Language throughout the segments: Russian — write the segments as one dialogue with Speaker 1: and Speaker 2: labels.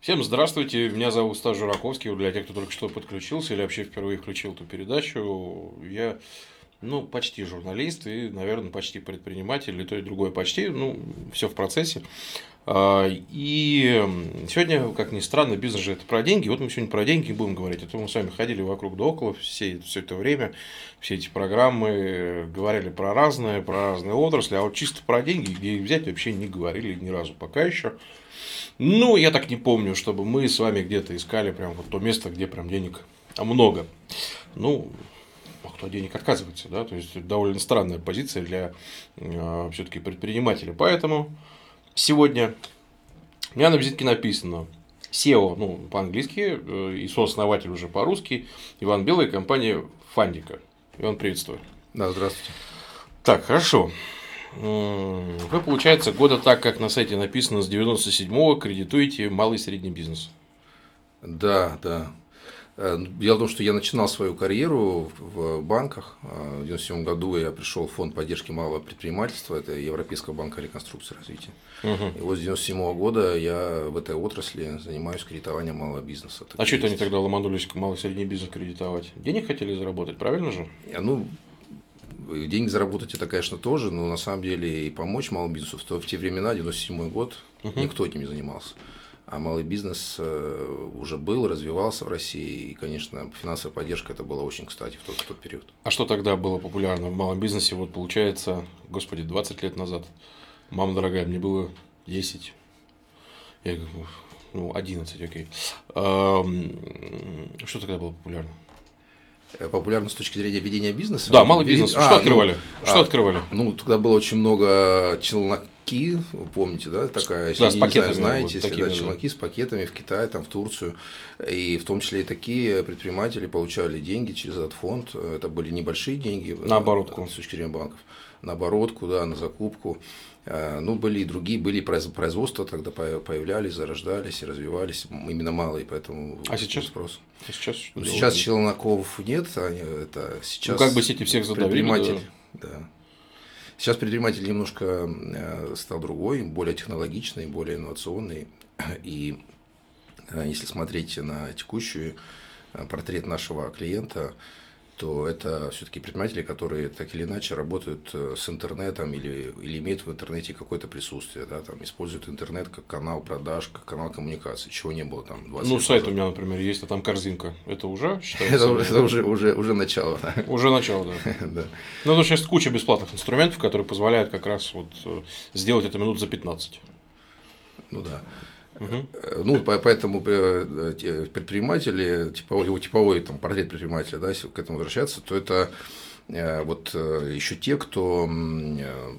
Speaker 1: Всем здравствуйте, меня зовут Стас Жураковский, для тех, кто только что подключился или вообще впервые включил эту передачу, я ну, почти журналист и, наверное, почти предприниматель, или то и другое. Почти, ну, все в процессе. А, и сегодня, как ни странно, бизнес же это про деньги. Вот мы сегодня про деньги будем говорить. Это мы с вами ходили вокруг да около все, все это время, все эти программы, говорили про разные, про разные отрасли, а вот чисто про деньги, где их взять, вообще не говорили ни разу пока еще. Ну, я так не помню, чтобы мы с вами где-то искали прям вот то место, где прям денег много. Ну, а кто денег отказывается, да, то есть довольно странная позиция для э, все-таки предпринимателя. Поэтому сегодня у меня на визитке написано SEO, ну, по-английски, э, и сооснователь уже по-русски, Иван Белый, компания Фандика. Иван, приветствую.
Speaker 2: Да, здравствуйте.
Speaker 1: Так, хорошо. Вы, получается, года так, как на сайте написано, с 97-го кредитуете малый и средний бизнес.
Speaker 2: Да, да. Э, дело в том, что я начинал свою карьеру в банках. В 1997 году я пришел в фонд поддержки малого предпринимательства, это Европейского банка реконструкции и развития. Угу. И вот с 1997 года я в этой отрасли занимаюсь кредитованием малого бизнеса.
Speaker 1: А что это они тогда ломанулись к малый и средний бизнес кредитовать? Денег хотели заработать, правильно же?
Speaker 2: Ну, деньги заработать это, конечно, тоже, но на самом деле и помочь малому бизнесу в, в те времена, 97 год, угу. никто этим не занимался. А малый бизнес э, уже был, развивался в России, и, конечно, финансовая поддержка это была очень кстати в тот, в тот период.
Speaker 1: А что тогда было популярно в малом бизнесе? Вот получается, господи, 20 лет назад. Мама дорогая, мне было 10. Я говорю, ну, 11, окей. Что тогда было популярно?
Speaker 2: Э, популярно с точки зрения ведения бизнеса.
Speaker 1: Да, малый бизнес. А, что ну, открывали? Ну, что а, открывали?
Speaker 2: Ну, тогда было очень много челноки, помните, да, такая,
Speaker 1: да, с пакетами,
Speaker 2: знаете, вот, если, да, челноки с пакетами в Китае, там, в Турцию, и в том числе и такие предприниматели получали деньги через этот фонд, это были небольшие деньги.
Speaker 1: На оборотку.
Speaker 2: С точки зрения банков. На оборотку, да, на закупку. Э, ну, были и другие, были производства тогда появлялись, зарождались и развивались, именно малые, поэтому
Speaker 1: а сейчас спрос.
Speaker 2: А сейчас, ну, сейчас челноков нет, они, это сейчас
Speaker 1: ну, как бы сети всех задавили,
Speaker 2: предприниматель, да. да. Сейчас предприниматель немножко э, стал другой, более технологичный, более инновационный. И э, если смотреть на текущий портрет нашего клиента, то это все-таки предприниматели, которые так или иначе работают э, с интернетом или, или имеют в интернете какое-то присутствие, да, там, используют интернет как канал продаж, как канал коммуникации, чего не было там
Speaker 1: 20 Ну, сайт назад. у меня, например, есть, а там корзинка. Это уже считается?
Speaker 2: это, уже, уже, уже начало.
Speaker 1: Уже начало, да. Ну, это сейчас куча бесплатных инструментов, которые позволяют как раз вот э, сделать это минут за 15.
Speaker 2: Ну да. Угу. Ну, поэтому э, предприниматели, типовой, типовой там, портрет предпринимателя, да, если к этому возвращаться, то это э, вот еще те, кто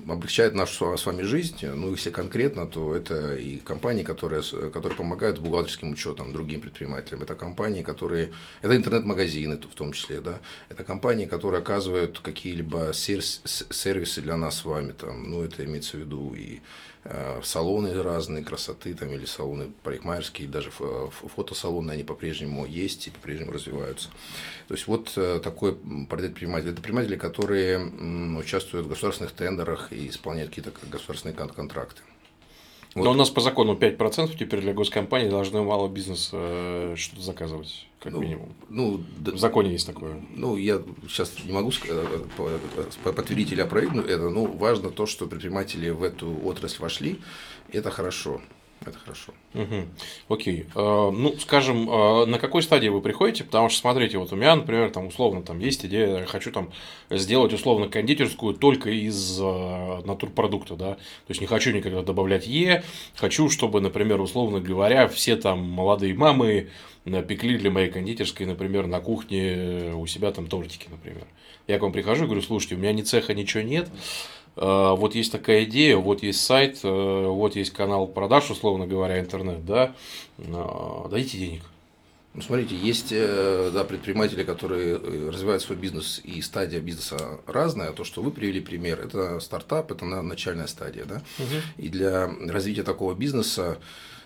Speaker 2: облегчает нашу с вами жизнь, ну, если конкретно, то это и компании, которые, которые помогают бухгалтерским учетам другим предпринимателям, это компании, которые, это интернет-магазины в том числе, да, это компании, которые оказывают какие-либо сервисы для нас с вами, там, ну, это имеется в виду и Э, салоны разные красоты там или салоны парикмахерские, даже фотосалоны, они по-прежнему есть и по-прежнему развиваются. То есть вот э, такой портрет предпринимателей. Это предприниматели, которые участвуют в государственных тендерах и исполняют какие-то государственные контракты.
Speaker 1: Вот. Но у нас по закону 5% теперь для госкомпаний должны мало бизнес э, что-то заказывать, как ну, минимум. Ну, в законе есть такое.
Speaker 2: Ну, я сейчас не могу э, подтвердить или опровергнуть это, но важно то, что предприниматели в эту отрасль вошли, это хорошо. Это хорошо.
Speaker 1: Угу. Окей. А, ну, скажем, а, на какой стадии вы приходите? Потому что, смотрите, вот у меня, например, там условно там есть идея, хочу там сделать условно кондитерскую только из а, натурпродукта, да. То есть не хочу никогда добавлять Е, хочу, чтобы, например, условно говоря, все там молодые мамы пекли для моей кондитерской, например, на кухне у себя там тортики, например. Я к вам прихожу и говорю, слушайте, у меня ни цеха, ничего нет, вот есть такая идея, вот есть сайт, э, вот есть канал продаж, условно говоря, интернет, да, э, дайте денег.
Speaker 2: Ну, смотрите, есть да, предприниматели, которые развивают свой бизнес, и стадия бизнеса разная. То, что вы привели пример, это стартап, это начальная стадия. Да? Угу. И для развития такого бизнеса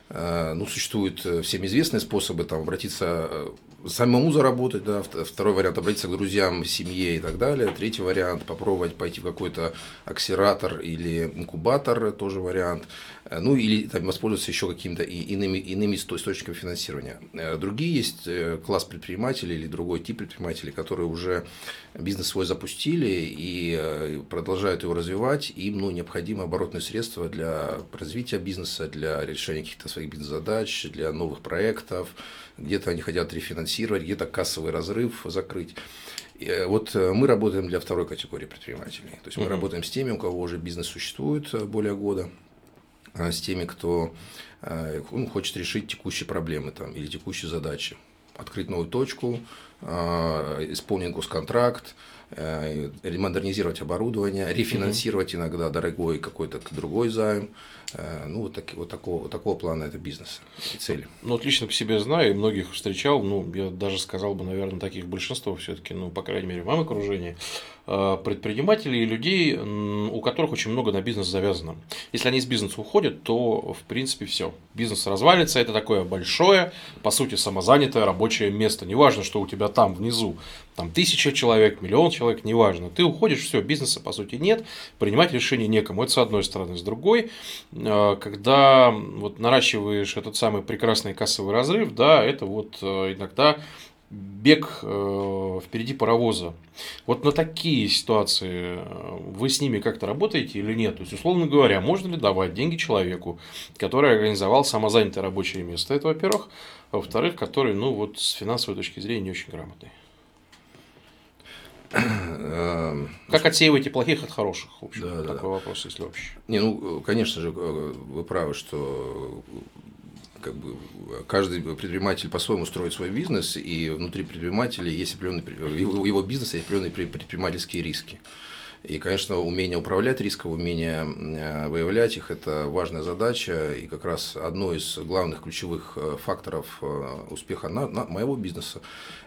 Speaker 2: ну, существуют всем известные способы там, обратиться самому заработать, да, второй вариант обратиться к друзьям, семье и так далее, третий вариант попробовать пойти в какой-то акселератор или инкубатор, тоже вариант, э, ну или там, воспользоваться еще какими-то иными, иными источниками финансирования. Э, другие есть э, класс предпринимателей или другой тип предпринимателей, которые уже бизнес свой запустили и продолжают его развивать, им ну, необходимы оборотные средства для развития бизнеса, для решения каких-то своих бизнес-задач, для новых проектов, где-то они хотят рефинансировать, где-то кассовый разрыв закрыть. И вот э, мы работаем для второй категории предпринимателей. То есть мы работаем с теми, у кого уже бизнес существует э, более года, а с теми, кто э, ну, хочет решить текущие проблемы там, или текущие задачи. Открыть новую точку, исполнить госконтракт, модернизировать оборудование, рефинансировать иногда дорогой какой-то другой займ. Э, ну, вот, так, вот, такого, вот такого плана это бизнес и цели.
Speaker 1: Ну, отлично по себе знаю, и многих встречал, ну, я даже сказал бы, наверное, таких большинство все-таки, ну, по крайней мере, в моем окружении, предпринимателей и людей, у которых очень много на бизнес завязано. Если они из бизнеса уходят, то, в принципе, все. Бизнес развалится, это такое большое, по сути, самозанятое рабочее место. Неважно, что у тебя там внизу, там тысяча человек, миллион человек, неважно. Ты уходишь, все, бизнеса, по сути, нет, принимать решение некому. Это с одной стороны. С другой, Э, когда вот наращиваешь этот самый прекрасный кассовый разрыв, да, это вот э, иногда бег э, впереди паровоза. Вот на такие ситуации вы с ними как-то работаете или нет? То есть, условно говоря, можно ли давать деньги человеку, который организовал самозанятое рабочее место? Это, во-первых. А во-вторых, который, ну, вот с финансовой точки зрения не очень грамотный. Эм, как отсеиваете плохих от хороших? В общем, да, такой да. вопрос, если вообще.
Speaker 2: Не, ну, конечно же, э, вы правы, что как бы каждый предприниматель по-своему строит свой бизнес, и внутри предпринимателя есть определенные, его бизнеса есть определенные предпринимательские риски. И, конечно, умение управлять риском, умение э, выявлять их – это важная задача. И как раз одно из главных ключевых э, факторов успеха на, на моего бизнеса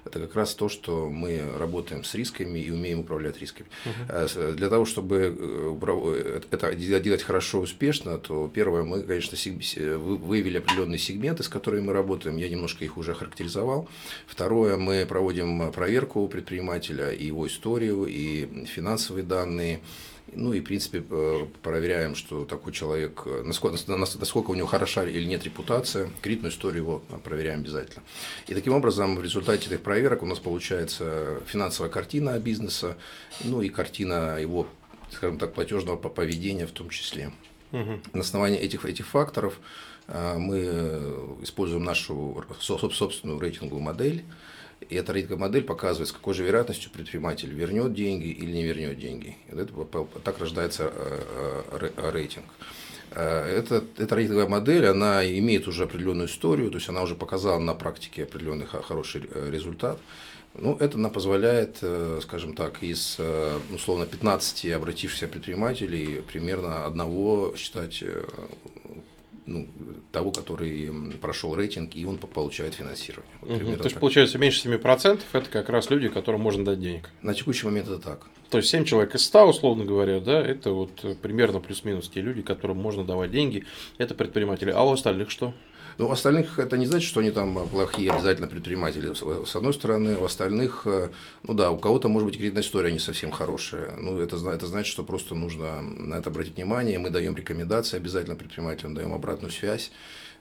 Speaker 2: это как раз то, что мы работаем с рисками и умеем управлять рисками. Угу. Для того, чтобы э, это делать хорошо и успешно, то первое, мы, конечно, выявили определенные сегменты, с которыми мы работаем. Я немножко их уже характеризовал. Второе, мы проводим проверку предпринимателя и его историю, и финансовые данные, ну и, в принципе, э, проверяем, что такой человек, э, насколько, насколько у него хороша или нет репутация, кредитную историю его проверяем обязательно. И таким образом, в результате этих проверок у нас получается финансовая картина бизнеса, ну и картина его, скажем так, платежного поведения в том числе. Угу. На основании этих, этих факторов э, мы используем нашу собственную рейтинговую модель, и эта рейтинговая модель показывает, с какой же вероятностью предприниматель вернет деньги или не вернет деньги. И это, так рождается э, э, рейтинг. Э, эта, эта рейтинговая модель, она имеет уже определенную историю, то есть она уже показала на практике определенный хороший результат. Ну, это нам позволяет, скажем так, из условно 15 обратившихся предпринимателей примерно одного считать ну, того, который прошел рейтинг, и он получает финансирование.
Speaker 1: Вот, угу. То есть, так. получается, меньше 7% это как раз люди, которым можно дать денег.
Speaker 2: На текущий момент это так.
Speaker 1: То есть 7 человек из 100, условно говоря, да, это вот примерно плюс-минус те люди, которым можно давать деньги, это предприниматели. А у остальных что?
Speaker 2: Но у остальных это не значит, что они там плохие обязательно предприниматели. С одной стороны, у остальных, э, ну да, у кого-то может быть кредитная история не совсем хорошая. Ну, это, это значит, что просто нужно на это обратить внимание. Мы даем рекомендации обязательно предпринимателям, даем обратную связь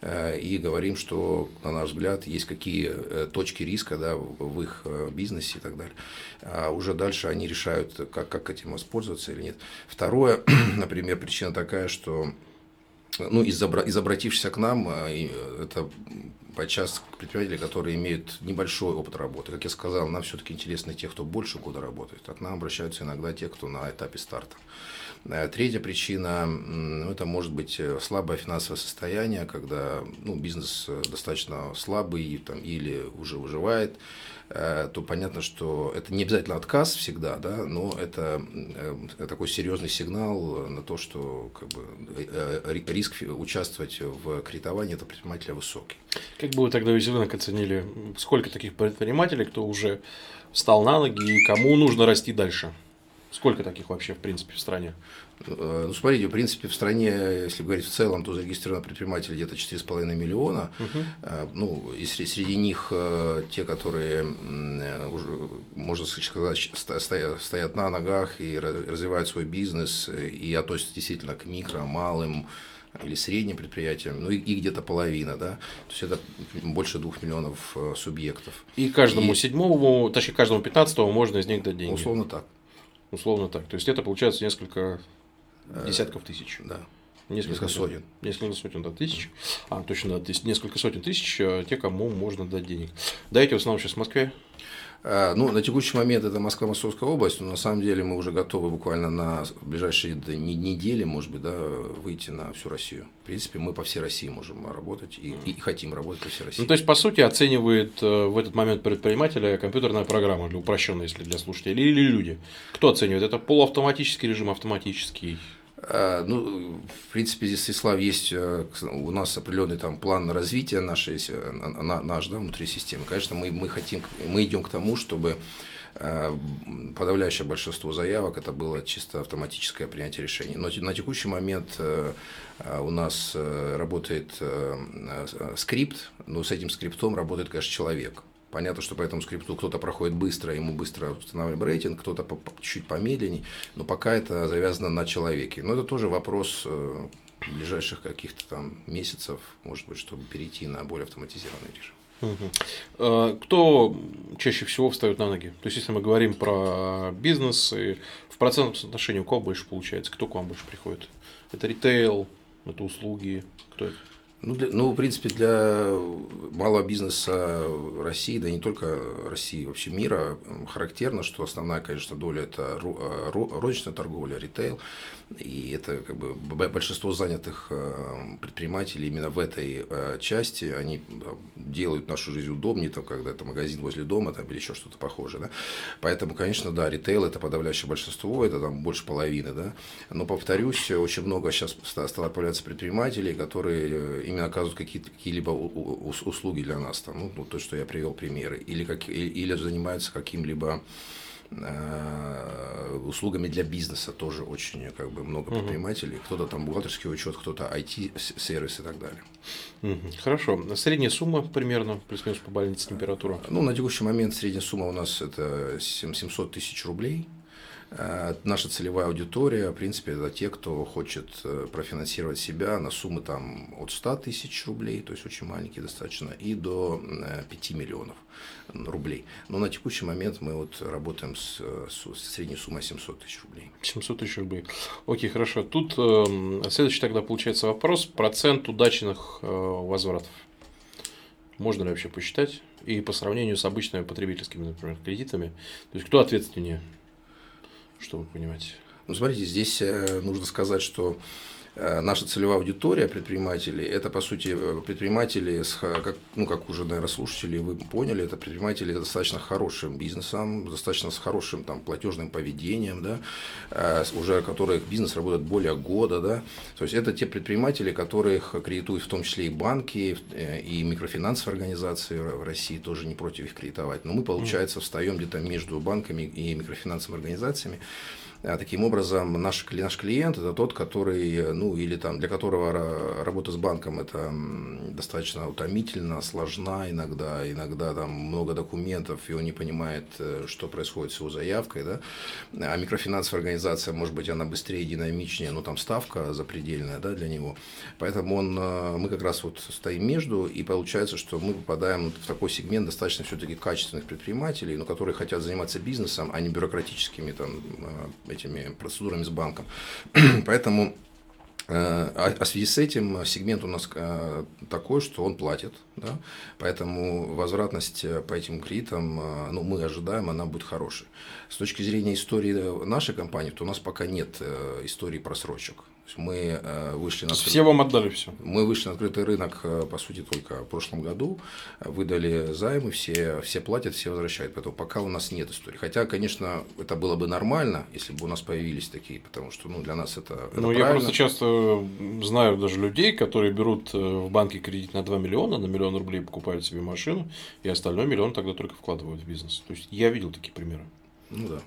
Speaker 2: и говорим, что, на наш взгляд, есть какие э, точки риска да, в их бизнесе и так далее. А уже дальше они решают, как, как этим воспользоваться или нет. Второе, например, причина такая, что ну, из, из обратившихся к нам, это подчас предприниматели, которые имеют небольшой опыт работы. Как я сказал, нам все-таки интересны те, кто больше года работает. А к нам обращаются иногда те, кто на этапе старта. Э, третья причина ну, это может быть э, слабое финансовое состояние, когда ну, бизнес э, достаточно слабый там, или уже выживает, то понятно, что это не обязательно отказ всегда, да, но это такой серьезный сигнал на то, что как бы, риск участвовать в кредитовании этого предпринимателя высокий.
Speaker 1: Как бы вы тогда рынок оценили, сколько таких предпринимателей, кто уже встал на ноги и кому нужно расти дальше? Сколько таких вообще, в принципе, в стране?
Speaker 2: Ну, смотрите, в принципе, в стране, если говорить в целом, то зарегистрировано предпринимателей где-то 4,5 миллиона. Угу. Ну, и среди них те, которые, уже, можно сказать, стоят на ногах и развивают свой бизнес, и относятся действительно к микро, малым, или средним предприятиям, ну и, и где-то половина, да, то есть это больше двух миллионов э, субъектов.
Speaker 1: И каждому и... седьмому, точнее каждому пятнадцатому можно из них дать деньги.
Speaker 2: Условно так.
Speaker 1: Условно так. То есть это получается несколько э, десятков тысяч.
Speaker 2: Да.
Speaker 1: Несколько, несколько сотен. Несколько сотен да, тысяч. А, точно, да, несколько сотен тысяч э, те, кому можно дать денег. Дайте в основном сейчас в Москве.
Speaker 2: Э, ну, на текущий момент это Москва, Московская область, но на самом деле мы уже готовы буквально на ближайшие недели, может быть, да, выйти на всю Россию. В принципе, мы по всей России можем работать и, и хотим работать по всей России.
Speaker 1: Ну, то есть, по сути, оценивает э, в этот момент предпринимателя компьютерная программа, для упрощенная, если для слушателей, или люди. Кто оценивает? Это полуавтоматический режим, автоматический?
Speaker 2: Э, ну, в принципе, здесь, Ислав, есть э, у нас определенный там план развития нашей, э, наш, да, внутри системы. Конечно, мы, мы хотим, мы идем к тому, чтобы подавляющее большинство заявок это было чисто автоматическое принятие решений. Но на текущий момент у нас работает скрипт, но с этим скриптом работает, конечно, человек. Понятно, что по этому скрипту кто-то проходит быстро, ему быстро устанавливаем рейтинг, кто-то чуть помедленней, но пока это завязано на человеке. Но это тоже вопрос э, ближайших каких-то там месяцев, может быть, чтобы перейти на более автоматизированный режим.
Speaker 1: Угу. Кто чаще всего встает на ноги? То есть, если мы говорим про бизнес, и в процентном соотношении у кого больше получается? Кто к вам больше приходит? Это ритейл, это услуги, кто это?
Speaker 2: Ну, для, ну, в принципе, для малого бизнеса России, да не только России, вообще мира, характерно, что основная, конечно, доля – это розничная торговля, ритейл. И это как бы большинство занятых э, предпринимателей именно в этой э, части, они делают нашу жизнь удобнее, там, когда это магазин возле дома там, или еще что-то похожее. Да? Поэтому, конечно, да, ритейл – это подавляющее большинство, это там больше половины. Да? Но, повторюсь, очень много сейчас стало появляться предпринимателей, которые э, именно оказывают какие-либо услуги для нас, там, ну, то, что я привел примеры, или, как, или занимаются каким-либо услугами для бизнеса тоже очень как бы много угу. предпринимателей. Кто-то там бухгалтерский учет, кто-то IT-сервис и так далее.
Speaker 1: Угу. Хорошо. Средняя сумма примерно, плюс-минус по больнице температура?
Speaker 2: Ну, на текущий момент средняя сумма у нас это 700 тысяч рублей. Э, наша целевая аудитория, в принципе, это те, кто хочет э, профинансировать себя на суммы там от 100 тысяч рублей, то есть очень маленькие достаточно, и до 5 э, миллионов рублей. Но на текущий момент мы вот работаем с, с средней суммой 700 тысяч рублей.
Speaker 1: 700 тысяч рублей. Окей, хорошо. Тут э, следующий тогда получается вопрос. Процент удачных э, возвратов. Можно ли вообще посчитать? И по сравнению с обычными потребительскими, например, кредитами. То есть, кто ответственнее? Чтобы понимать.
Speaker 2: Ну, смотрите, здесь э, нужно сказать, что наша целевая аудитория предпринимателей, это, по сути, э, предприниматели, с, как, ну, как уже, наверное, слушатели, вы поняли, это предприниматели с достаточно хорошим бизнесом, достаточно с хорошим там, платежным поведением, да, э, уже которых бизнес работает более года, да, то есть это те предприниматели, которых кредитуют в том числе и банки, и микрофинансовые организации в России тоже не против их кредитовать, но мы, получается, встаем где-то между банками и микрофинансовыми организациями, таким образом, наш, наш клиент – это тот, который, ну, или там, для которого работа с банком – это достаточно утомительно, сложна иногда, иногда там много документов, и он не понимает, э, что происходит с его заявкой, да. А микрофинансовая организация, может быть, она быстрее, динамичнее, но там ставка запредельная, да, для него. Поэтому он, э, мы как раз вот стоим между, и получается, что мы попадаем в такой сегмент достаточно все-таки качественных предпринимателей, но которые хотят заниматься бизнесом, а не бюрократическими там э, этими процедурами с банком. Поэтому э, а, а в связи с этим сегмент у нас э, такой, что он платит, да? поэтому возвратность э, по этим кредитам, ну, мы ожидаем, она будет хорошей. С точки зрения истории нашей компании, то у нас пока нет истории просрочек мы э, вышли на.
Speaker 1: Все вам отдали все.
Speaker 2: Мы вышли на открытый рынок, э, по сути, только в прошлом году, выдали займы, все, все платят, все возвращают. Поэтому пока у нас нет истории. Хотя, конечно, это было бы нормально, если бы у нас появились такие, потому что ну, для нас это, это
Speaker 1: Ну, я просто часто знаю даже людей, которые берут э, в банке кредит на 2 миллиона, на миллион рублей покупают себе машину, и остальной миллион тогда только вкладывают в бизнес. То есть, я видел такие примеры.
Speaker 2: Ну да.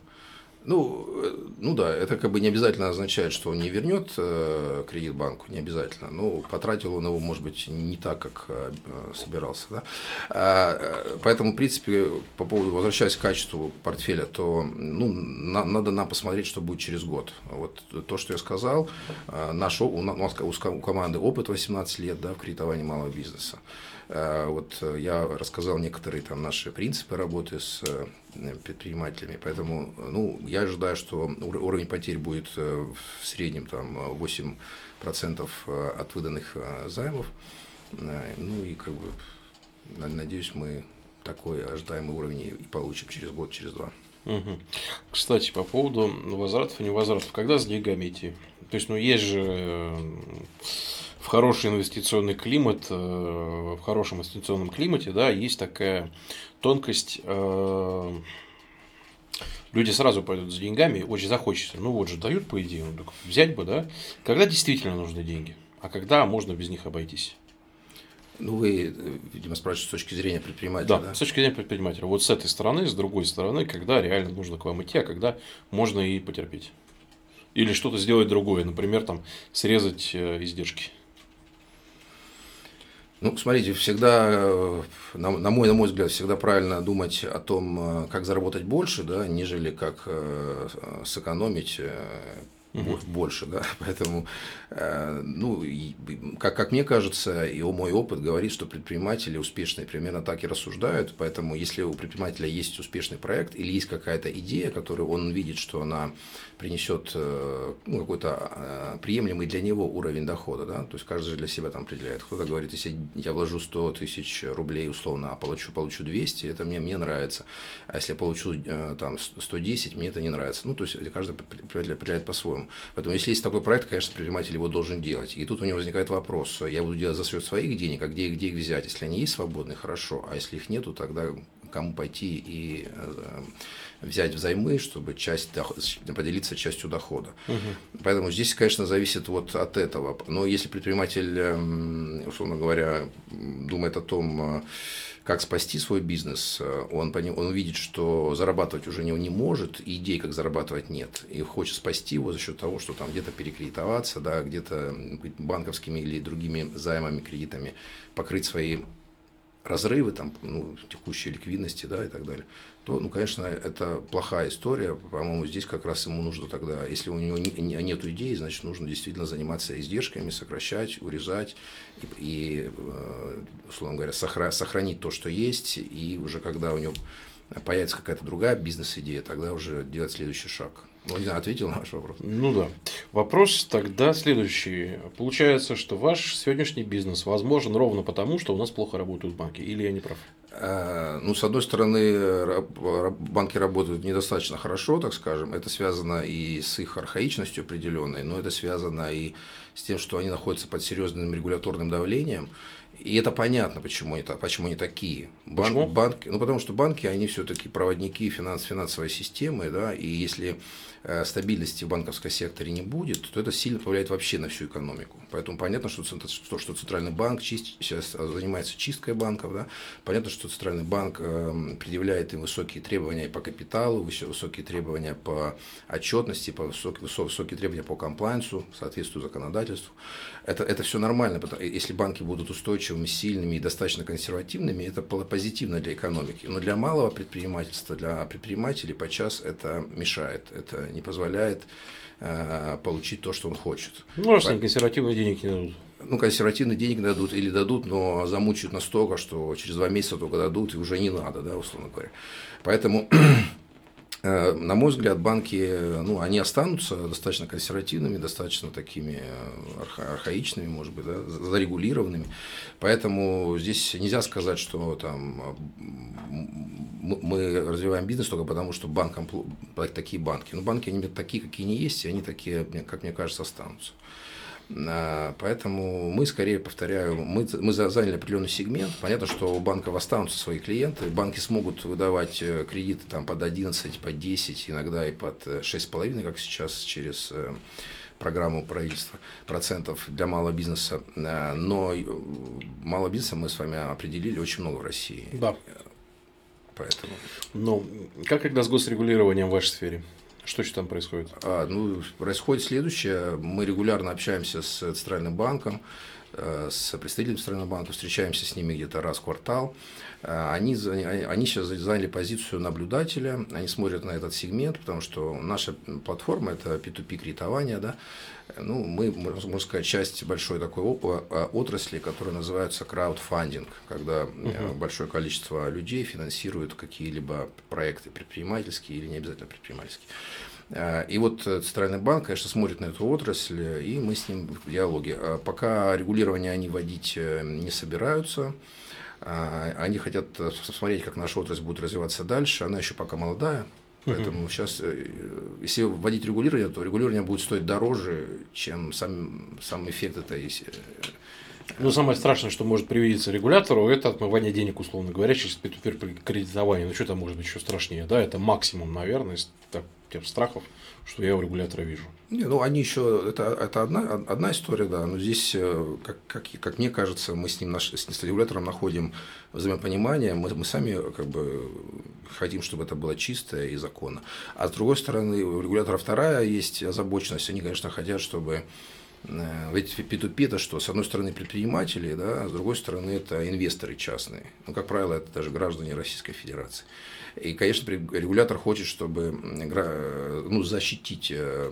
Speaker 2: Ну, э, ну да, это как бы не обязательно означает, что он не вернет э, кредит банку, не обязательно. Ну, потратил он его, может быть, не так, как э, собирался. Да? А, поэтому, в принципе, по поводу, возвращаясь к качеству портфеля, то ну, на, надо нам посмотреть, что будет через год. Вот то, что я сказал, наш, у, нас, у команды опыт 18 лет да, в кредитовании малого бизнеса. Э, вот э, я рассказал некоторые там наши принципы работы с э, предпринимателями, поэтому ну, я ожидаю, что уровень потерь будет в среднем там 8% от выданных займов. Ну и как бы надеюсь, мы такой ожидаемый уровень и получим через год, через два.
Speaker 1: Кстати, по поводу возвратов и невозвратов, когда с деньгами идти? То есть, ну, есть же в хороший инвестиционный климат, э, в хорошем инвестиционном климате, да, есть такая тонкость. Э, люди сразу пойдут за деньгами, очень захочется. Ну вот же дают, по идее, ну, взять бы, да. Когда действительно нужны деньги, а когда можно без них обойтись?
Speaker 2: Ну, вы, видимо, спрашиваете с точки зрения предпринимателя.
Speaker 1: Да, да, с точки зрения предпринимателя. Вот с этой стороны, с другой стороны, когда реально нужно к вам идти, а когда можно и потерпеть. Или что-то сделать другое, например, там срезать э, издержки.
Speaker 2: Ну, смотрите, всегда, э, на, мой, на мой взгляд, всегда правильно думать о том, э, как заработать больше, да, нежели как э, сэкономить угу. больше, да, поэтому, э, ну, как, как мне кажется, и мой опыт говорит, что предприниматели успешные примерно так и рассуждают, поэтому если у предпринимателя есть успешный проект или есть какая-то идея, которую он видит, что она принесет э, ну, какой-то э, приемлемый для него уровень дохода, да, то есть каждый же для себя там определяет. Кто-то говорит, если я вложу 100 тысяч рублей условно, а получу, получу 200, это мне, мне нравится, а если я получу там 110, мне это не нравится. Ну, то есть каждый определяет по-своему. Поэтому, если есть такой проект, конечно, предприниматель его должен делать. И тут у него возникает вопрос, я буду делать за счет своих денег, а где, где их взять? Если они есть свободные, хорошо, а если их нету, тогда кому пойти и э, взять взаймы, чтобы часть поделиться частью дохода. Угу. Поэтому здесь, конечно, зависит вот от этого. Но если предприниматель, эм, условно говоря, думает о том, э, как спасти свой бизнес, э, он, он увидит, что зарабатывать уже не, не может, и идей, как зарабатывать, нет. И хочет спасти его за счет того, что там где-то перекредитоваться, да, где-то банковскими или другими займами, кредитами покрыть свои разрывы, там, ну, текущей ликвидности, да, и так далее, то, ну, конечно, это плохая история. По-моему, здесь как раз ему нужно тогда, если у него не, не, нет идеи, значит, нужно действительно заниматься издержками, сокращать, урезать и, и э, условно говоря, сохра, сохранить то, что есть, и уже когда у него появится какая-то другая бизнес-идея, тогда уже делать следующий шаг. Ну, знаю, ответил на ваш вопрос.
Speaker 1: Ну да. Вопрос тогда следующий. Получается, что ваш сегодняшний бизнес возможен ровно потому, что у нас плохо работают банки. Или я не прав?
Speaker 2: Э, ну, с одной стороны, банки работают недостаточно хорошо, так скажем. Это связано и с их архаичностью определенной, но это связано и с тем, что они находятся под серьезным регуляторным давлением. И это понятно, почему они, почему они такие. Бан, почему? Банки, ну, потому что банки, они все-таки проводники финанс, финансовой системы, да, и если стабильности в банковском секторе не будет, то это сильно повлияет вообще на всю экономику. Поэтому понятно, что, что, что Центральный банк чист, сейчас занимается чисткой банков. Да? Понятно, что Центральный банк э, предъявляет им высокие требования по капиталу, высокие требования по отчетности, по высокие, высокие требования по комплайнсу, соответствию законодательству. Это, это все нормально. Если банки будут устойчивыми, сильными и достаточно консервативными, это позитивно для экономики. Но для малого предпринимательства, для предпринимателей подчас это мешает. Это не позволяет э, получить то, что он хочет.
Speaker 1: Ну, раз они консервативные денег не дадут.
Speaker 2: Ну, консервативные денег дадут или дадут, но замучают настолько, что через два месяца только дадут, и уже не надо, да, условно говоря. Поэтому на мой взгляд, банки, ну, они останутся достаточно консервативными, достаточно такими э, арха архаичными, может быть, да, зарегулированными. Поэтому здесь нельзя сказать, что там мы развиваем бизнес только потому, что банкам такие банки. Но банки, они такие, какие они есть, и они такие, как мне кажется, останутся. А, поэтому мы скорее, повторяю, мы, мы заняли определенный сегмент. Понятно, что у банков останутся свои клиенты. Банки смогут выдавать э, кредиты там, под 11, под 10, иногда и под 6,5, как сейчас, через э, программу правительства процентов для малого бизнеса. А, но э, малого бизнеса мы с вами определили очень много в России.
Speaker 1: Да.
Speaker 2: Поэтому.
Speaker 1: Ну, как тогда с госрегулированием в вашей сфере? Что еще там происходит?
Speaker 2: А, ну, происходит следующее. Мы регулярно общаемся с Центральным банком, с представителями Центрального банка, встречаемся с ними где-то раз в квартал. Э, они, они сейчас заняли позицию наблюдателя, они смотрят на этот сегмент, потому что наша платформа – это P2P кредитование, да, ну, мы, можно сказать, часть большой такой а, отрасли, которая называется краудфандинг, когда uh большое количество людей финансируют какие-либо проекты предпринимательские или не обязательно предпринимательские. Э, и вот Центральный банк, конечно, смотрит на эту отрасль, и мы с ним в диалоге. А пока регулирование они вводить э, не собираются, а, они хотят посмотреть, как наша отрасль будет развиваться дальше. Она еще пока молодая, Поэтому угу. сейчас, э, если вводить регулирование, то регулирование будет стоить дороже, чем сам, сам эффект этой
Speaker 1: ну, самое страшное, что может привидеться регулятору, это отмывание денег, условно говоря, через P2P кредитование. Ну, что там может быть еще страшнее, да? Это максимум, наверное, так, тех страхов, что я у регулятора вижу.
Speaker 2: Не, ну они еще, это, это одна, одна история, да, но здесь, э, как, как, как мне кажется, мы с ним, наш, с регулятором находим взаимопонимание, мы, мы сами как бы хотим, чтобы это было чисто и законно. А с другой стороны, у регулятора вторая есть озабоченность, они, конечно, хотят, чтобы ведь P2P это что? С одной стороны предприниматели, да, а с другой стороны это инвесторы частные. Ну, как правило, это даже граждане Российской Федерации. И, конечно, регулятор хочет, чтобы ну, защитить э,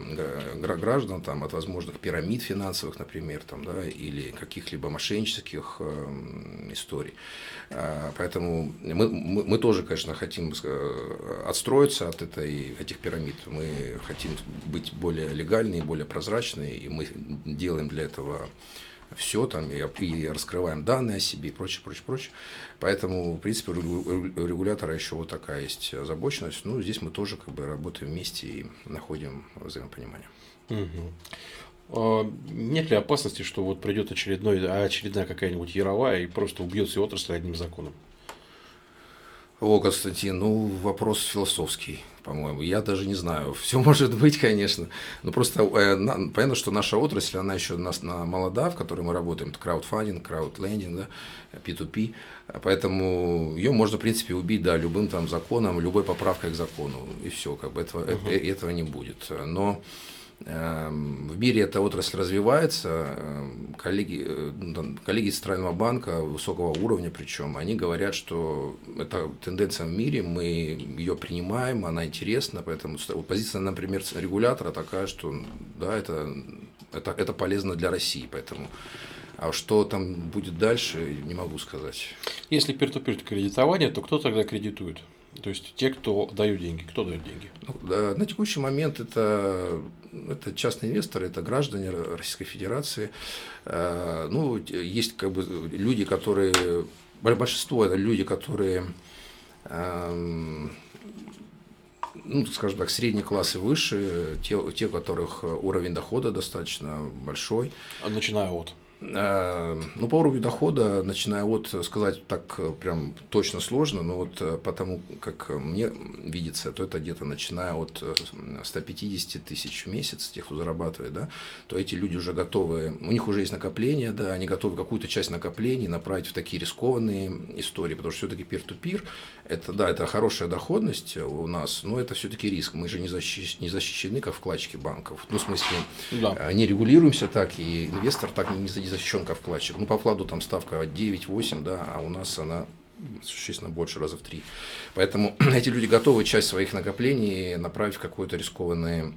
Speaker 2: граждан там, от возможных пирамид финансовых, например, там, да, или каких-либо мошеннических эм, историй. А, поэтому мы, мы, мы тоже, конечно, хотим э, отстроиться от этой, этих пирамид. Мы хотим быть более легальные, более прозрачные, и мы делаем для этого все там, и, и раскрываем данные о себе и прочее, прочее, прочее. Поэтому, в принципе, у регулятора еще вот такая есть озабоченность. Ну, здесь мы тоже как бы работаем вместе и находим взаимопонимание.
Speaker 1: Угу. нет ли опасности, что вот придет очередной, очередная какая-нибудь яровая и просто убьет всю отрасль одним законом?
Speaker 2: О, Константин, ну, вопрос философский, по-моему. Я даже не знаю. Все может быть, конечно. Но просто э, на, понятно, что наша отрасль, она еще на, на молода, в которой мы работаем. Это краудфандинг, краудлендинг, да, P2P. Поэтому ее можно, в принципе, убить, да, любым там законом, любой поправкой к закону. И все, как бы этого, uh-huh. этого не будет. Но в мире эта отрасль развивается. Эм, коллеги, э, коллеги из Центрального банка высокого уровня, причем, они говорят, что это тенденция в мире, мы ее принимаем, она интересна, поэтому позиция, например, регулятора такая, что да, это, это, это полезно для России, поэтому а что там будет дальше, не могу сказать.
Speaker 1: Если peer-to-peer кредитование, то кто тогда кредитует? То есть те, кто дают деньги. Кто дает деньги?
Speaker 2: Ну, на текущий момент это, это частные инвесторы, это граждане Российской Федерации. Э, ну, есть как бы люди, которые. Большинство это люди, которые эм, ну, скажем так, средний класс и выше, те, те, у которых уровень дохода достаточно большой.
Speaker 1: Начиная от?
Speaker 2: Э, ну, по уровню дохода, начиная от, сказать так э, прям точно сложно, но вот э, потому, как мне видится, то это где-то начиная от 150 тысяч в месяц, тех, кто зарабатывает, да, то эти люди уже готовы, у них уже есть накопления, да, они готовы какую-то часть накоплений направить в такие рискованные истории, потому что все-таки peer-to-peer, это, да, это хорошая доходность у нас, но это все-таки риск, мы же не, защищ, не защищены, как вкладчики банков, ну, в смысле, да. не регулируемся так, и инвестор так не, не защищен как вкладчик. Ну, по вкладу там ставка 9-8, да, а у нас она существенно больше, раза в три. Поэтому эти люди готовы часть своих накоплений направить в какой-то рискованный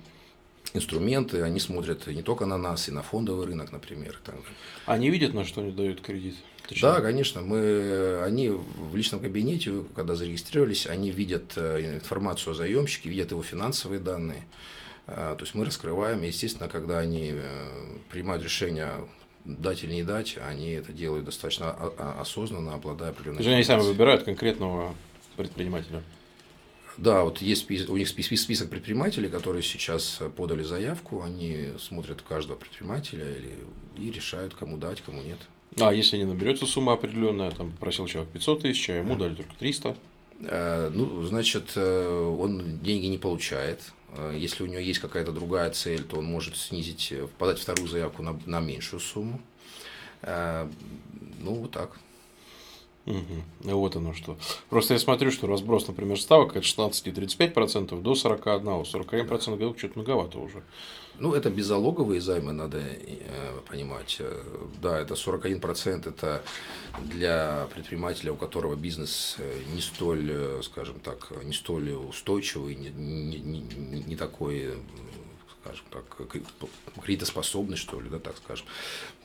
Speaker 2: инструменты, они смотрят не только на нас, и на фондовый рынок, например. Там.
Speaker 1: Они видят, на что они дают кредит?
Speaker 2: Точнее. Да, конечно. Мы, они в личном кабинете, когда зарегистрировались, они видят э, информацию о заемщике, видят его финансовые данные. А, то есть мы раскрываем, естественно, когда они э, принимают решение дать или не дать, они это делают достаточно осознанно, обладая определенной...
Speaker 1: Они сами выбирают конкретного предпринимателя?
Speaker 2: Да, вот есть у них список предпринимателей, которые сейчас подали заявку, они смотрят каждого предпринимателя или, и решают, кому дать, кому нет.
Speaker 1: А если не наберется сумма определенная, там просил человек 500 тысяч, а ему дали только 300?
Speaker 2: Э, ну, значит, э, он деньги не получает, если у него есть какая-то другая цель, то он может снизить, э, подать вторую заявку на, на меньшую сумму. Э, ну, вот так.
Speaker 1: Угу. Вот оно что. Просто я смотрю, что разброс, например, ставок от 16,35% до 41%. 41% годов что-то многовато уже.
Speaker 2: Ну, это беззалоговые займы, надо э, понимать. Э, да, это 41% это для предпринимателя, у которого бизнес э, не столь, э, скажем так, не столь устойчивый, не, не, не, не такой скажем так, кредитоспособный, что ли, да, так скажем.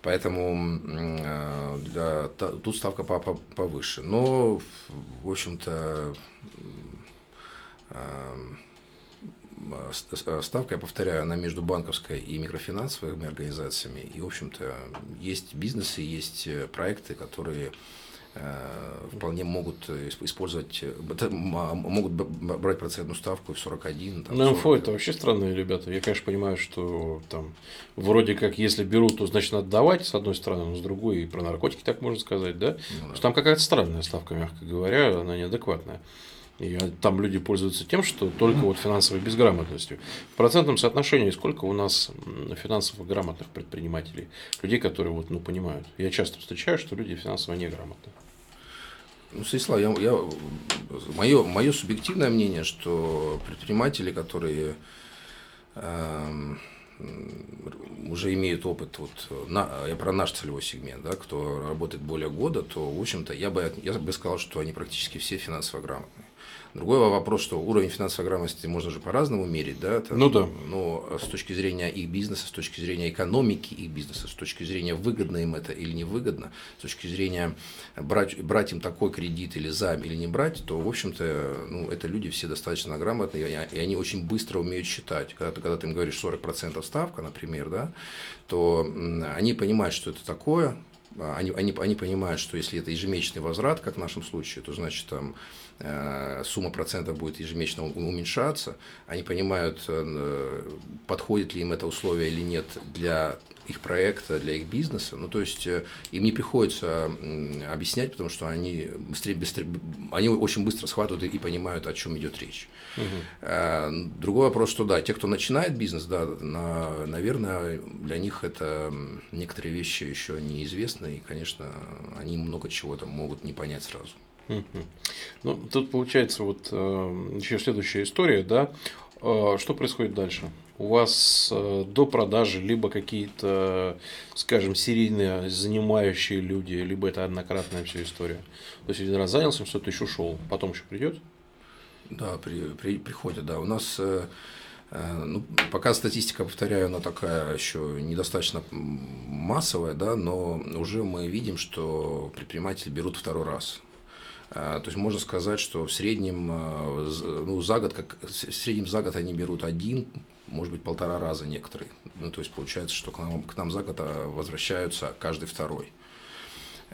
Speaker 2: Поэтому э, для, тут ставка повыше. Но, в общем-то, э, ставка, я повторяю, она между банковской и микрофинансовыми организациями. И, в общем-то, есть бизнесы, есть э, проекты, которые Э, вполне могут использовать, э, могут брать процентную ставку в 41.
Speaker 1: Там, ну, МФО это вообще странные ребята. Я, конечно, понимаю, что там вроде как, если берут, то значит надо давать, с одной стороны, но с другой и про наркотики так можно сказать, да? Ну, да. Там какая-то странная ставка, мягко говоря, она неадекватная. И там люди пользуются тем, что только вот финансовой безграмотностью. В процентном соотношении сколько у нас финансово грамотных предпринимателей, людей, которые вот, ну, понимают. Я часто встречаю, что люди финансово неграмотны.
Speaker 2: Ну, Станислав, я, я, мое, мое субъективное мнение, что предприниматели, которые э, уже имеют опыт, вот, на, я про наш целевой сегмент, да, кто работает более года, то, в общем-то, я бы, я бы сказал, что они практически все финансово грамотные. Другой вопрос, что уровень финансовой грамотности можно же по-разному мерить, да?
Speaker 1: Это, ну да.
Speaker 2: Но с точки зрения их бизнеса, с точки зрения экономики их бизнеса, с точки зрения выгодно им это или невыгодно, с точки зрения брать, брать им такой кредит или займ или не брать, то, в общем-то, ну, это люди все достаточно грамотные, и они очень быстро умеют считать. Когда ты, когда ты им говоришь 40% ставка, например, да, то они понимают, что это такое, они, они, они понимают, что если это ежемесячный возврат, как в нашем случае, то значит там Э, сумма процентов будет ежемесячно уменьшаться, они понимают, э, подходит ли им это условие или нет для их проекта, для их бизнеса. Ну, то есть э, им не приходится объяснять, потому что они быстрее, быстрее они очень быстро схватывают и понимают, о чем идет речь. Угу. Другой вопрос, что да, те, кто начинает бизнес, да, на, наверное, для них это некоторые вещи еще неизвестны, и, конечно, они много чего там могут не понять сразу.
Speaker 1: Ну, тут получается вот э, еще следующая история, да. Э, что происходит дальше? У вас э, до продажи либо какие-то, скажем, серийные занимающие люди, либо это однократная вся история. То есть один раз занялся, что-то еще ушел, потом еще придет?
Speaker 2: Да, при, при, приходят, да. У нас ну, пока статистика, повторяю, она такая еще недостаточно массовая, да, но уже мы видим, что предприниматели берут второй раз. А, то есть можно сказать, что в среднем, а, ну, за год, как, в среднем за год они берут один, может быть, полтора раза некоторые. Ну, то есть получается, что к нам, к нам за год а, возвращаются каждый второй.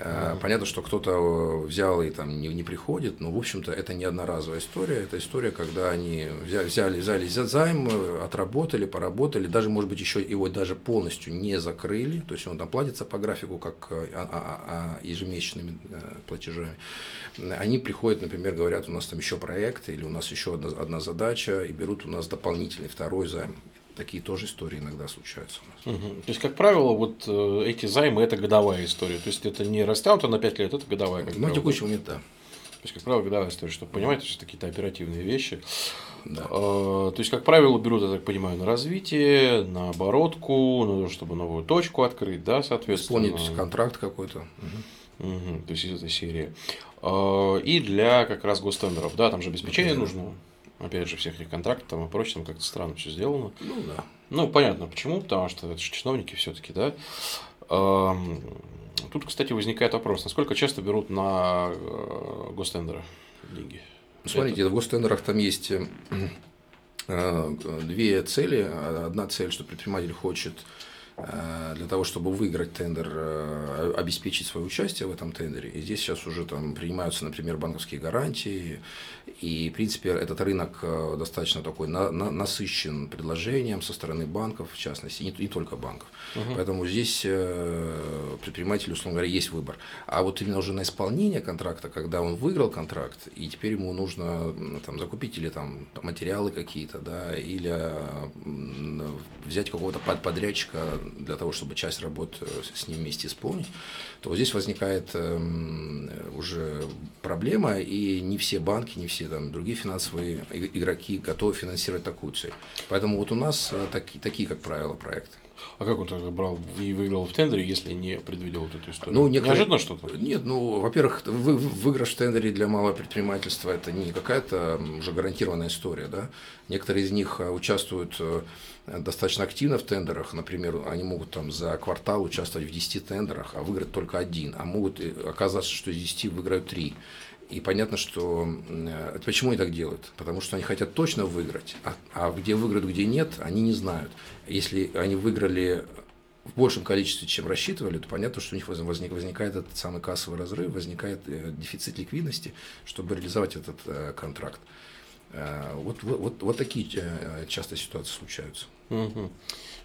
Speaker 2: Mm-hmm. Понятно, что кто-то э, взял и там не, не приходит, но, в общем-то, это не одноразовая история. Это история, когда они взяли, взяли, взяли займ, э, отработали, поработали, даже, может быть, еще его даже полностью не закрыли. То есть он там платится по графику, как а, а, а, ежемесячными платежами. Они приходят, например, говорят, у нас там еще проект, или у нас еще одна, одна задача, и берут у нас дополнительный второй займ. Такие тоже истории иногда случаются у
Speaker 1: нас. Угу. То есть, как правило, вот э, эти займы это годовая история. То есть это не растянуто на 5 лет, это годовая.
Speaker 2: Как на текущий момент, да. То
Speaker 1: есть, как правило, годовая история, чтобы понимать, что это какие-то оперативные вещи. Да. А, то есть, как правило, берут, я так понимаю, на развитие, на оборотку, на то, чтобы новую точку открыть, да, соответственно.
Speaker 2: Исполнить контракт какой-то.
Speaker 1: Угу. Угу. То есть, из этой серии. А, и для как раз гостендеров, да, там же обеспечение да. нужно опять же, всех этих контрактов там и прочее, там как-то странно все сделано.
Speaker 2: Ну да.
Speaker 1: Ну, понятно почему, потому что это же чиновники все-таки, да. Тут, кстати, возникает вопрос, насколько часто берут на э, гостендеры деньги?
Speaker 2: Смотрите, это... в гостендерах там есть э, э, две цели. Одна цель, что предприниматель хочет для того, чтобы выиграть тендер, э, обеспечить свое участие в этом тендере. И здесь сейчас уже там принимаются, например, банковские гарантии. И, в принципе, этот рынок э, достаточно такой на, на, насыщен предложением со стороны банков, в частности, не, не только банков. Угу. Поэтому здесь предпринимателю, условно говоря, есть выбор. А вот именно уже на исполнение контракта, когда он выиграл контракт, и теперь ему нужно там, закупить или там материалы какие-то, да, или взять какого-то подрядчика для того, чтобы часть работ э, с ним вместе исполнить, то вот здесь возникает эм, уже проблема, и не все банки, не все там, другие финансовые игроки готовы финансировать такую цель. Поэтому вот у нас такие, такие как правило, проекты.
Speaker 1: А как он тогда брал и выиграл в тендере, если не предвидел вот эту историю?
Speaker 2: Ну,
Speaker 1: некоторые... Неожиданно что-то?
Speaker 2: Нет, ну, во-первых, вы, выигрыш в тендере для малого предпринимательства – это не какая-то уже гарантированная история. Да? Некоторые из них э, участвуют э, достаточно активно в тендерах. Например, они могут там за квартал участвовать в 10 тендерах, а выиграть только один. А могут оказаться, что из 10 выиграют 3. И понятно, что э, почему они так делают? Потому что они хотят точно выиграть, а, а где выиграют, где нет, они не знают. Если они выиграли в большем количестве, чем рассчитывали, то понятно, что у них возник, возникает этот самый кассовый разрыв, возникает э, дефицит ликвидности, чтобы реализовать этот э, контракт. Э, вот, вот, вот такие э, часто ситуации случаются.
Speaker 1: Угу.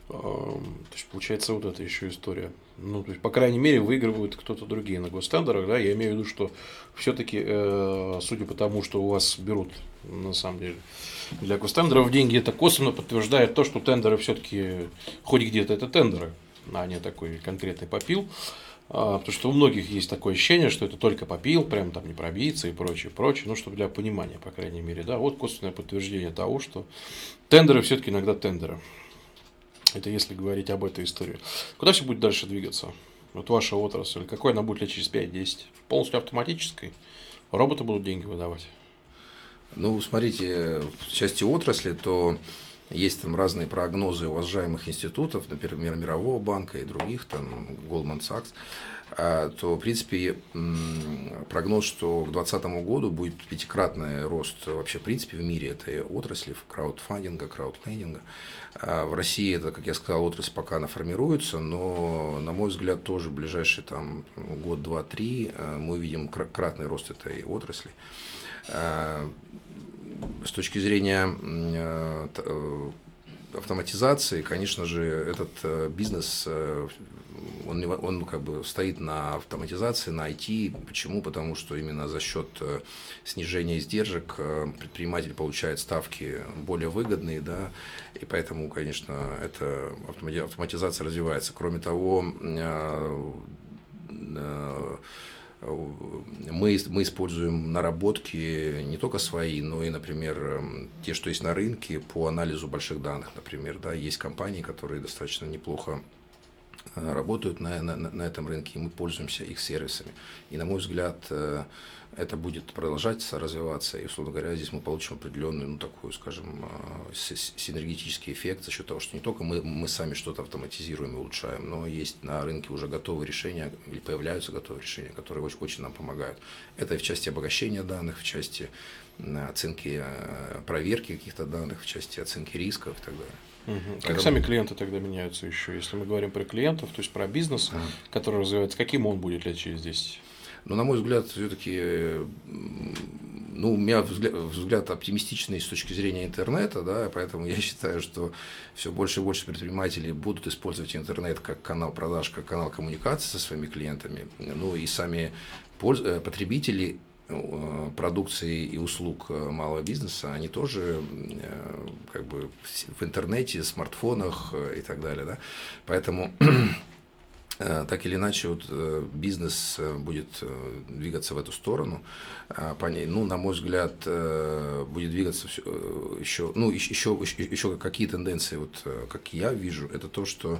Speaker 1: То есть, получается, вот эта еще история. Ну, то есть, по крайней мере, выигрывают кто-то другие на гостендерах, да, я имею в виду, что все-таки, э, судя по тому, что у вас берут, на самом деле, для гостендеров деньги, это косвенно подтверждает то, что тендеры все-таки, хоть где-то это тендеры, а не такой конкретный попил. А, потому что у многих есть такое ощущение, что это только попил, прям там не пробиться и прочее, прочее. Ну, чтобы для понимания, по крайней мере, да. Вот косвенное подтверждение того, что тендеры все-таки иногда тендеры. Это если говорить об этой истории. Куда все будет дальше двигаться? Вот ваша отрасль. Какой она будет лет через 5-10? Полностью автоматической? Роботы будут деньги выдавать?
Speaker 2: Ну, смотрите, в части отрасли, то есть там разные прогнозы уважаемых институтов, например, Мирового банка и других, там Goldman Sachs, а, то, в принципе, прогноз, что к 2020 году будет пятикратный рост вообще, в принципе, в мире этой отрасли, в краудфандинга, краудлендинга. А в России это, как я сказал, отрасль пока она формируется, но, на мой взгляд, тоже в ближайший там, год, два, три а, мы увидим кратный рост этой отрасли с точки зрения э, э, автоматизации, конечно же, этот э, бизнес, он, он как бы стоит на автоматизации, на IT. Почему? Потому что именно за счет снижения издержек предприниматель получает ставки более выгодные, да, и поэтому, конечно, эта автоматизация развивается. Кроме того, мы, мы используем наработки не только свои, но и, например, эм, те, что есть на рынке по анализу больших данных. Например, да, есть компании, которые достаточно неплохо работают на, на, на этом рынке, и мы пользуемся их сервисами. И, на мой взгляд, э, это будет продолжаться развиваться, и, условно говоря, здесь мы получим определенный, ну, такой, скажем, а, синергетический эффект за счет того, что не только мы, мы сами что-то автоматизируем и улучшаем, но есть на рынке уже готовые решения, или появляются готовые решения, которые очень, очень нам помогают. Это в части обогащения данных, в части оценки, проверки каких-то данных, в части оценки рисков и так далее.
Speaker 1: Угу. Как сами клиенты тогда меняются еще? Если мы говорим про клиентов, то есть про бизнес, ага. который развивается, каким он будет лет через 10?
Speaker 2: Но, на мой взгляд, все-таки, ну, у меня взгляд, взгляд оптимистичный с точки зрения интернета, да, поэтому я считаю, что все больше и больше предпринимателей будут использовать интернет как канал продаж, как канал коммуникации со своими клиентами. Ну, и сами э, потребители продукции и услуг э, малого бизнеса, они тоже как бы в интернете, смартфонах и так далее. Да? Поэтому Э, так или иначе вот, э, бизнес э, будет двигаться в эту сторону. А, по ней, ну, на мой взгляд, будет двигаться все, еще, ну, еще, еще, еще какие тенденции, вот, как я вижу, это то, что Э,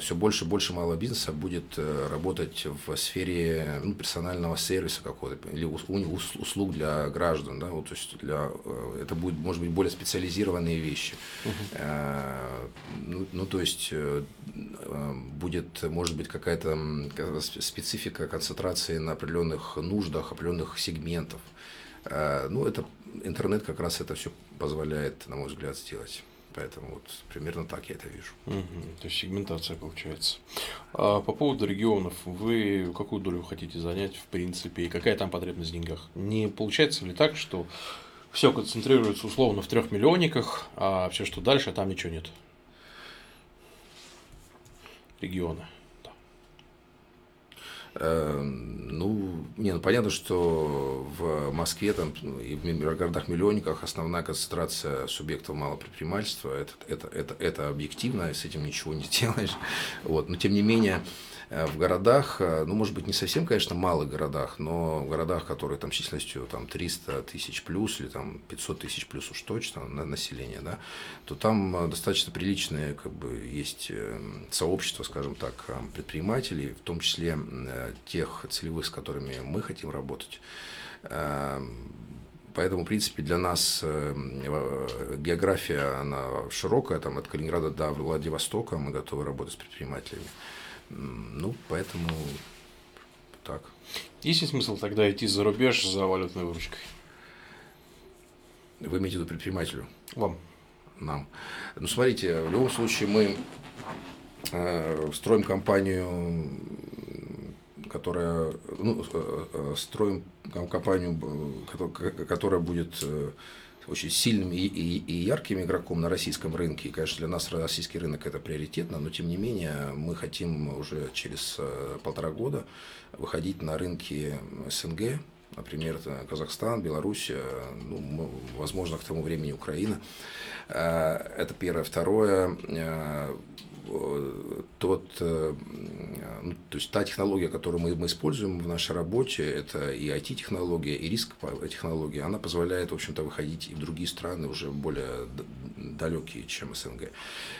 Speaker 2: все больше и больше малого бизнеса будет э, работать в сфере ну, персонального сервиса какого-то или услуг для граждан, да, вот, то есть для, э, это будет, может быть, более специализированные вещи. Uh-huh. Ну, ну, то есть будет, может быть, какая-то специфика концентрации на определенных нуждах, определенных сегментов. Ну, это интернет как раз это все позволяет, на мой взгляд, сделать. Поэтому вот примерно так я это вижу.
Speaker 1: Угу, то есть сегментация получается. А по поводу регионов, вы какую долю хотите занять в принципе и какая там потребность в деньгах? Не получается ли так, что все концентрируется условно в трех миллионниках, а все, что дальше, там ничего нет? Регионы.
Speaker 2: Э, ну, не, ну понятно, что в Москве там, и в городах-миллионниках основная концентрация субъектов малого предпринимательства, это, это, это, это объективно, с этим ничего не сделаешь. Вот. Но тем не менее, в городах, э, ну, может быть, не совсем, конечно, малых городах, но в городах, которые там численностью там, 300 тысяч плюс или там 500 тысяч плюс уж точно на население, да, то там э, достаточно приличные как бы, есть сообщества, скажем так, предпринимателей, в том числе тех целевых, с которыми мы хотим работать. Поэтому, в принципе, для нас география, она широкая, там, от Калининграда до Владивостока мы готовы работать с предпринимателями. Ну, поэтому так.
Speaker 1: Есть ли смысл тогда идти за рубеж за валютной выручкой?
Speaker 2: Вы имеете в виду предпринимателю?
Speaker 1: Вам.
Speaker 2: Нам. Ну, смотрите, в любом случае мы э, строим компанию, которая, ну, э, э строим компанию, э, которая будет э, очень сильным и, и, и ярким игроком на российском рынке. И, конечно, для нас российский рынок это приоритетно, но тем не менее мы хотим уже через э, полтора года выходить на рынки СНГ, например, Казахстан, Беларусь, ну, возможно, к тому времени Украина. Э, это первое. Второе, э, тот, э, ну, то есть та технология, которую мы, мы используем в нашей работе, это и IT-технология, и риск-технология, она позволяет, в общем-то, выходить и в другие страны уже более далекие, чем СНГ.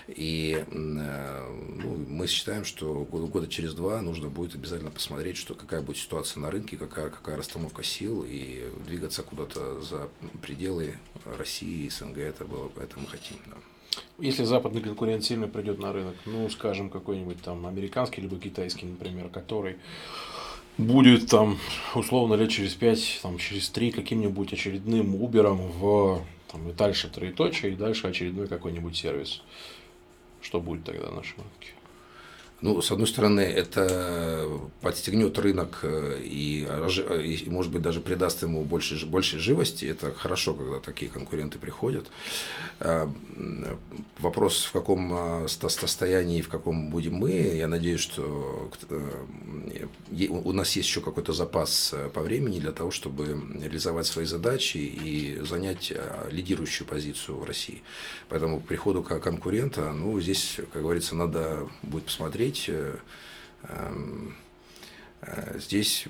Speaker 2: И ну, мы считаем, что года через два нужно будет обязательно посмотреть, что какая будет ситуация на рынке, какая, какая расстановка сил, и двигаться куда-то за пределы России и СНГ, это, было, это мы хотим. Да.
Speaker 1: Если западный конкурент сильно придет на рынок, ну, скажем, какой-нибудь там американский либо китайский, например, который будет там условно лет через пять, там, через три каким-нибудь очередным Uber в там, и дальше троеточие, и дальше очередной какой-нибудь сервис. Что будет тогда на нашем рынке?
Speaker 2: Ну, с одной стороны, это подстегнет рынок э, и, и, может быть, даже придаст ему больше, больше живости. Это хорошо, когда такие конкуренты приходят. А, вопрос, в каком а, состоянии, в каком будем мы. Я надеюсь, что э, у нас есть еще какой-то запас э, по времени для того, чтобы реализовать свои задачи и занять лидирующую позицию в России. Поэтому к приходу конкурента, ну, здесь, как говорится, надо будет посмотреть, говорить, э, эм, э, здесь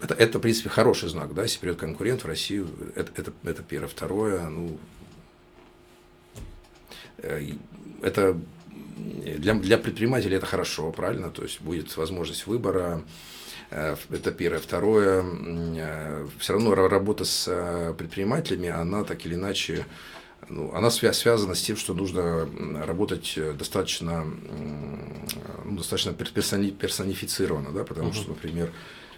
Speaker 2: это, это, в принципе, хороший знак, да, если придет конкурент в Россию, это, это, это первое. Второе, ну, э, это для, для предпринимателей это хорошо, правильно, то есть будет возможность выбора, это первое. Второе, все равно работа с предпринимателями, она так или иначе ну, она связана с тем, что нужно работать э, достаточно, ну, достаточно персонифицированно, да, потому uh-huh. что, например,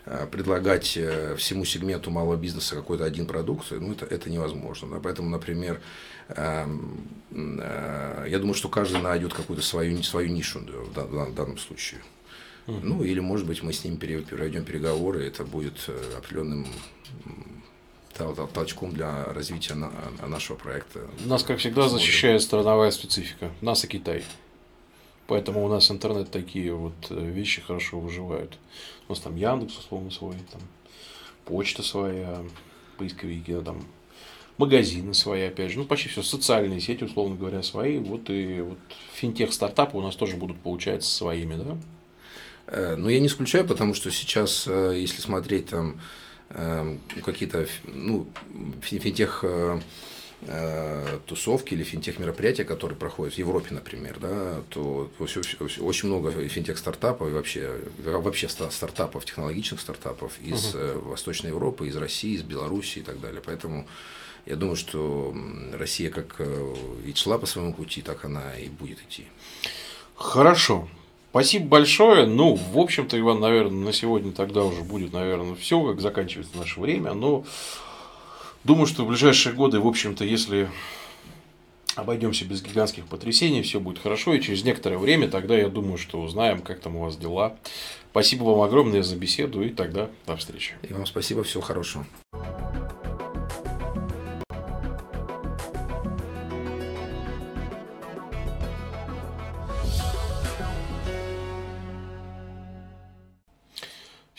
Speaker 2: э, предлагать э, всему сегменту малого бизнеса какой-то один продукт, ну, это, это невозможно. Да? Поэтому, например, эм, я думаю, что каждый найдет какую-то свою, свою нишу в данном случае. Uh-huh. Ну, или, может быть, мы с ним проведем переговоры, это будет определенным толчком для развития нашего проекта.
Speaker 1: Нас, как всегда, защищает страновая специфика. Нас и Китай. Поэтому у нас интернет такие вот э, вещи хорошо выживают. У нас там Яндекс, условно, свой, там почта своя, поисковики, там магазины свои, опять же, ну, почти все, социальные сети, условно говоря, свои, вот и вот финтех-стартапы у нас тоже будут получаться своими, да?
Speaker 2: Э, ну, я не исключаю, потому что сейчас, э, если смотреть там какие-то ну, финтех э, э, тусовки или финтех мероприятия, которые проходят в Европе, например, да, то очень много финтех стартапов и вообще, вообще стартапов, технологичных стартапов из угу. Восточной Европы, из России, из Беларуси и так далее. Поэтому я думаю, что Россия как и шла по своему пути, так она и будет идти.
Speaker 1: Хорошо. Спасибо большое. Ну, в общем-то, Иван, наверное, на сегодня тогда уже будет, наверное, все, как заканчивается наше время. Но думаю, что в ближайшие годы, в общем-то, если обойдемся без гигантских потрясений, все будет хорошо. И через некоторое время тогда я думаю, что узнаем, как там у вас дела. Спасибо вам огромное за беседу и тогда до встречи.
Speaker 2: И вам спасибо, всего хорошего.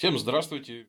Speaker 1: Всем здравствуйте.